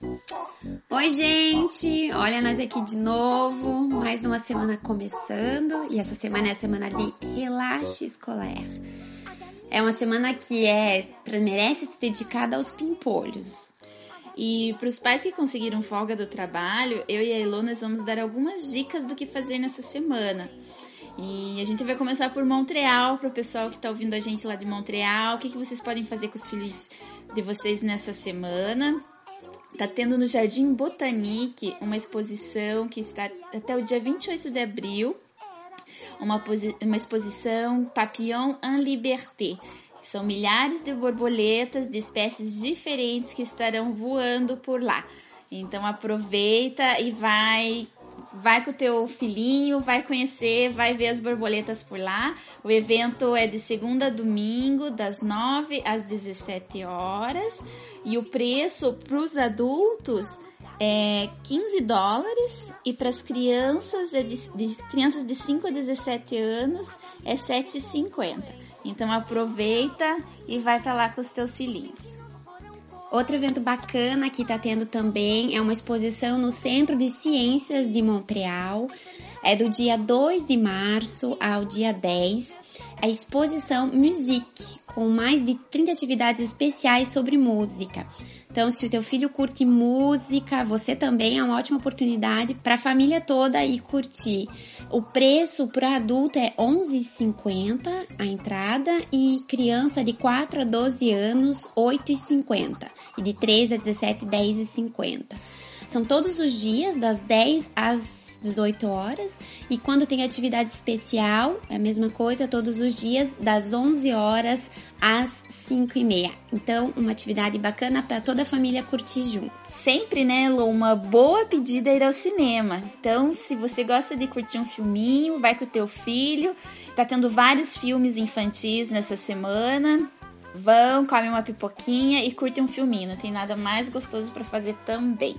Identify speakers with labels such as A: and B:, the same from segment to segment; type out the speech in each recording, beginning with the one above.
A: Oi, gente! Olha, nós aqui de novo, mais uma semana começando e essa semana é a semana de relaxe escolar. É uma semana que é merece ser dedicada aos pimpolhos.
B: E para os pais que conseguiram folga do trabalho, eu e a Ilona vamos dar algumas dicas do que fazer nessa semana. E a gente vai começar por Montreal, para o pessoal que está ouvindo a gente lá de Montreal. O que, que vocês podem fazer com os filhos de vocês nessa semana? Tá tendo no Jardim Botanique uma exposição que está até o dia 28 de abril. Uma, uma exposição Papillon en Liberté. São milhares de borboletas de espécies diferentes que estarão voando por lá. Então aproveita e vai vai com o teu filhinho, vai conhecer, vai ver as borboletas por lá. O evento é de segunda a domingo, das 9 às 17 horas. E o preço para os adultos é 15 dólares e para as crianças é de, de, crianças de 5 a 17 anos é 7,50. Então aproveita e vai para lá com os teus filhinhos.
A: Outro evento bacana que está tendo também é uma exposição no Centro de Ciências de Montreal. É do dia 2 de março ao dia 10. A exposição Musique, com mais de 30 atividades especiais sobre música. Então, se o teu filho curte música, você também é uma ótima oportunidade para a família toda ir curtir. O preço para adulto é 11,50 a entrada e criança de 4 a 12 anos 8,50 e de 13 a 17 10,50. São todos os dias das 10 às 18 horas. E quando tem atividade especial, é a mesma coisa, todos os dias, das 11 horas às 5 e meia. Então, uma atividade bacana para toda a família curtir junto.
B: Sempre, né, Lu, uma boa pedida é ir ao cinema. Então, se você gosta de curtir um filminho, vai com o teu filho. Tá tendo vários filmes infantis nessa semana. Vão, come uma pipoquinha e curte um filminho. Não tem nada mais gostoso para fazer também.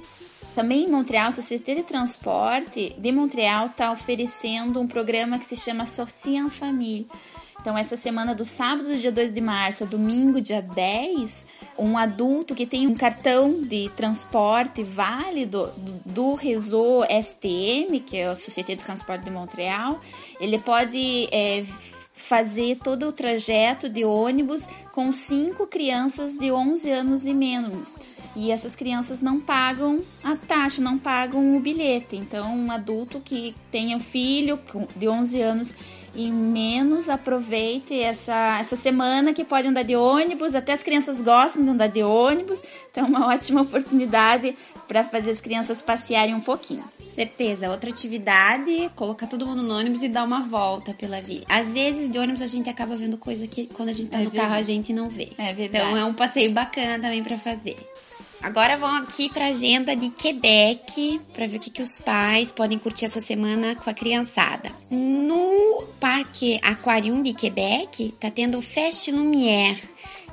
B: Também em Montreal, a Sociedade de Transporte de Montreal está oferecendo um programa que se chama Sortie en Famille. Então, essa semana do sábado, dia 2 de março, domingo, dia 10, um adulto que tem um cartão de transporte válido do, Réseau STM, que é a Sociedade de Transporte de Montreal, ele pode é, fazer todo o trajeto de ônibus com cinco crianças de 11 anos e menos. E essas crianças não pagam a taxa, não pagam o bilhete. Então, um adulto que tenha filho de 11 anos e menos aproveite essa, essa semana que pode andar de ônibus, até as crianças gostam de andar de ônibus, então é uma ótima oportunidade para fazer as crianças passearem um pouquinho.
A: Certeza, outra atividade, colocar todo mundo no ônibus e dar uma volta pela via. Às vezes de ônibus a gente acaba vendo coisa que quando a gente tá é no verdade. carro a gente não vê.
B: É verdade.
A: Então é um passeio bacana também para fazer. Agora vamos aqui para a agenda de Quebec para ver o que, que os pais podem curtir essa semana com a criançada. No Parque Aquarium de Quebec tá tendo Feste Lumière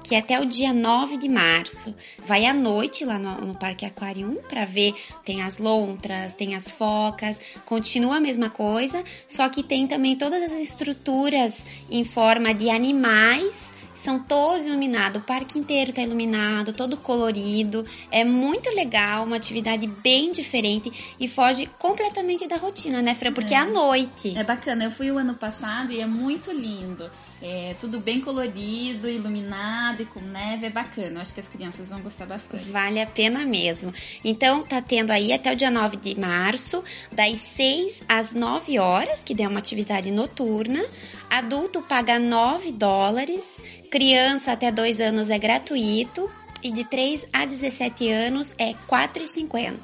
A: que é até o dia 9 de março. Vai à noite lá no, no Parque Aquarium para ver, tem as lontras, tem as focas, continua a mesma coisa, só que tem também todas as estruturas em forma de animais são todos iluminados, o parque inteiro está iluminado, todo colorido. É muito legal, uma atividade bem diferente e foge completamente da rotina, né, Fran? Porque é, é à noite.
B: É bacana. Eu fui o ano passado e é muito lindo. É tudo bem colorido, iluminado e com neve, é bacana. Eu acho que as crianças vão gostar bastante.
A: Vale a pena mesmo. Então, tá tendo aí até o dia 9 de março, das 6 às 9 horas, que é uma atividade noturna. Adulto paga 9 dólares, criança até 2 anos é gratuito e de 3 a 17 anos é 4,50.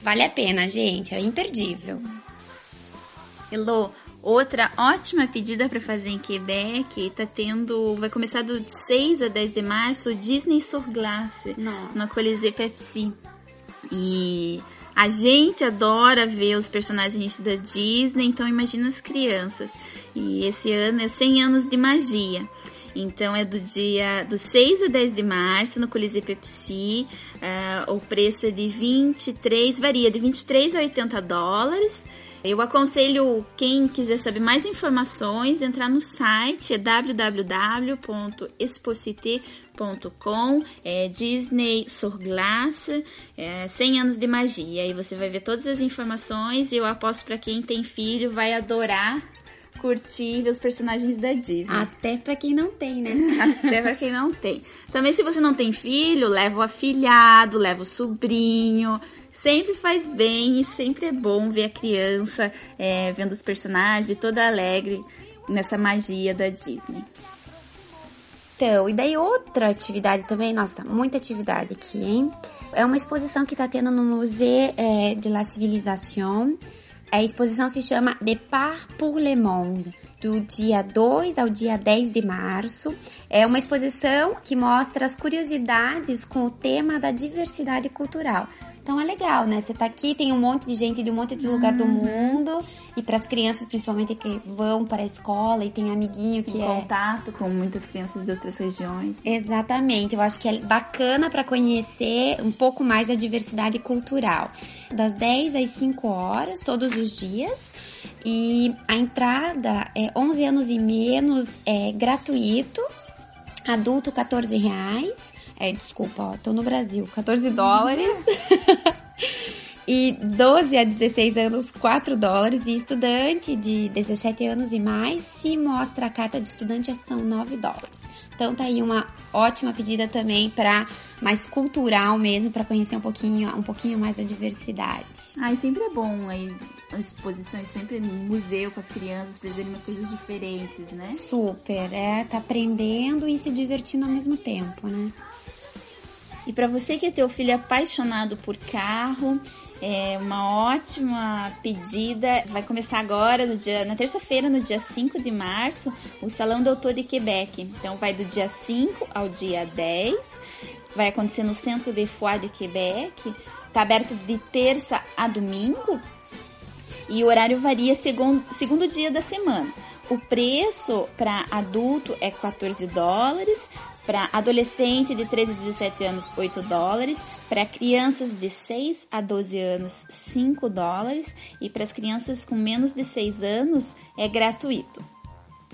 A: Vale a pena, gente, é imperdível.
B: Hello, outra ótima pedida para fazer em Quebec, tá tendo, vai começar do 6 a 10 de março, Disney sur glace, no Colisée Pepsi. E a gente adora ver os personagens da Disney, então imagina as crianças. E esse ano é 100 anos de magia. Então é do dia do 6 a 10 de março no Coliseu Pepsi. Uh, o preço é de 23, varia de 23 a 80 dólares. Eu aconselho quem quiser saber mais informações entrar no site é www.exposité.com é Disney sur é, 100 anos de magia. Aí você vai ver todas as informações e eu aposto para quem tem filho vai adorar curtir ver os personagens da Disney.
A: Até para quem não tem, né?
B: Até para quem não tem. Também se você não tem filho, leva o afilhado, leva o sobrinho. Sempre faz bem e sempre é bom ver a criança é, vendo os personagens e toda alegre nessa magia da Disney.
A: Então, e daí outra atividade também, nossa, muita atividade aqui, hein? É uma exposição que tá tendo no Museu é, de la Civilisation, a exposição se chama Départ pour le Monde, do dia 2 ao dia 10 de março. É uma exposição que mostra as curiosidades com o tema da diversidade cultural. Então é legal, né? Você tá aqui, tem um monte de gente de um monte de lugar uhum. do mundo. E para as crianças, principalmente, que vão para a escola e tem amiguinho que
B: em
A: é.
B: contato com muitas crianças de outras regiões.
A: Exatamente. Eu acho que é bacana para conhecer um pouco mais da diversidade cultural. Das 10 às 5 horas, todos os dias. E a entrada é 11 anos e menos, é gratuito. Adulto, 14 reais. É, desculpa, ó, tô no Brasil. 14 dólares. e 12 a 16 anos, 4 dólares. E estudante de 17 anos e mais, se mostra a carta de estudante, são 9 dólares. Então tá aí uma ótima pedida também para mais cultural mesmo, para conhecer um pouquinho, um pouquinho mais da diversidade.
B: Ai, sempre é bom aí exposições sempre no museu com as crianças, para verem umas coisas diferentes, né?
A: Super, é, tá aprendendo e se divertindo ao mesmo tempo, né?
B: E para você que é teu filho apaixonado por carro, é uma ótima pedida. Vai começar agora, no dia, na terça-feira, no dia 5 de março, o Salão do Autor de Quebec. Então, vai do dia 5 ao dia 10. Vai acontecer no Centro de Foix de Quebec. Está aberto de terça a domingo. E o horário varia segundo, segundo dia da semana. O preço para adulto é 14 dólares, para adolescente de 13 a 17 anos, 8 dólares. Para crianças de 6 a 12 anos, 5 dólares. E para as crianças com menos de 6 anos, é gratuito.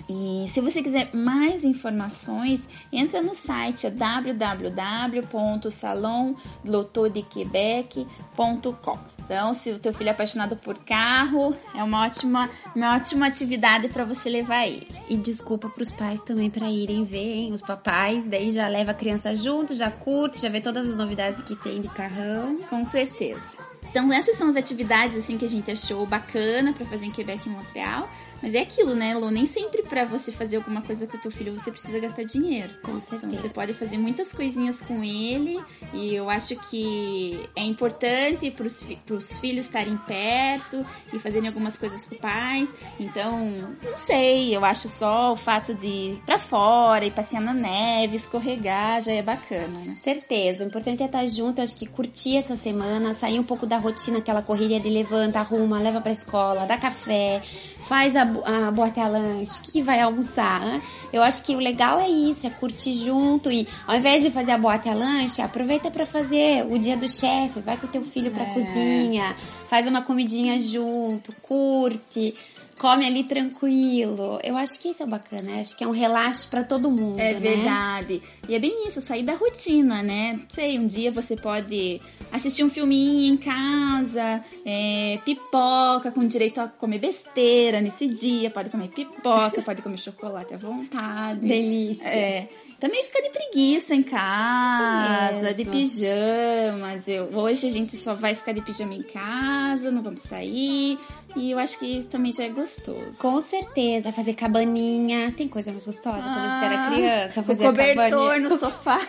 B: E se você quiser mais informações, entra no site www.salonlotodequebec.com. Então, se o teu filho é apaixonado por carro, é uma ótima, uma ótima atividade para você levar ele.
A: E desculpa para os pais também para irem ver, hein? Os papais, daí já leva a criança junto, já curte, já vê todas as novidades que tem de carrão.
B: Com certeza. Então, essas são as atividades assim que a gente achou bacana para fazer em Quebec e Montreal. Mas é aquilo, né, Lu? Nem sempre para você fazer alguma coisa com o teu filho você precisa gastar dinheiro.
A: Com certeza.
B: Então, você pode fazer muitas coisinhas com ele e eu acho que é importante para os filhos estarem perto e fazerem algumas coisas com pais. Então, não sei, eu acho só o fato de ir para fora e passear na neve, escorregar, já é bacana, né?
A: Certeza. O importante é estar junto, eu acho que curtir essa semana, sair um pouco da rotina, aquela correria de levanta, arruma, leva para escola, dá café, faz a, a bota a lanche, o que, que, vai almoçar? Hein? Eu acho que o legal é isso, é curtir junto e ao invés de fazer a bota a lanche, aproveita para fazer o dia do chefe, vai com o teu filho pra é. cozinha, faz uma comidinha junto, curte come ali tranquilo. Eu acho que isso é bacana, acho que é um relaxo para todo mundo,
B: É
A: né?
B: verdade. E é bem isso, sair da rotina, né? Sei, um dia você pode assistir um filminho em casa, é, pipoca com direito a comer besteira nesse dia, pode comer pipoca, pode comer chocolate à vontade.
A: Delícia.
B: É. Também fica de preguiça em casa, de pijama. Dizer, hoje a gente só vai ficar de pijama em casa, não vamos sair. E eu acho que também já é gostoso.
A: Com certeza, fazer cabaninha. Tem coisa mais gostosa ah, quando a gente era ah, criança.
B: Fazer o cobertor cabaninha. no sofá.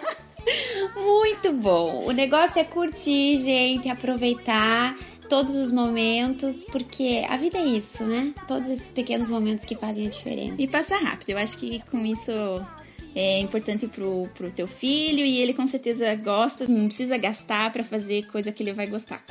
A: Muito bom. O negócio é curtir, gente, aproveitar todos os momentos, porque a vida é isso, né? Todos esses pequenos momentos que fazem a diferença.
B: E passa rápido. Eu acho que com isso é importante pro, pro teu filho e ele com certeza gosta, não precisa gastar para fazer coisa que ele vai gostar.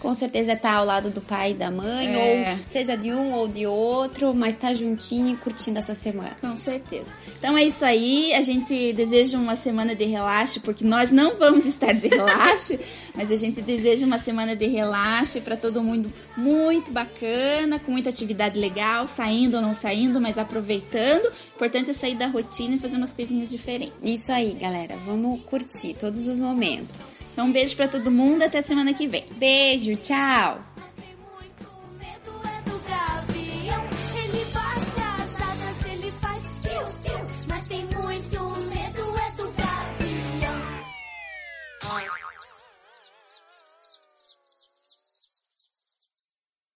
A: Com certeza tá ao lado do pai e da mãe,
B: É.
A: ou seja de um ou de outro, mas tá juntinho e curtindo essa semana.
B: Com certeza. Então é isso aí. A gente deseja uma semana de relaxo, porque nós não vamos estar de relaxo, mas a gente deseja uma semana de relaxo para todo mundo muito bacana, com muita atividade legal, saindo ou não saindo, mas aproveitando. O importante é sair da rotina e fazer umas coisinhas diferentes.
A: Isso aí, galera. Vamos curtir todos os momentos.
B: Então um beijo para todo mundo, até semana que vem.
A: Beijo, tchau!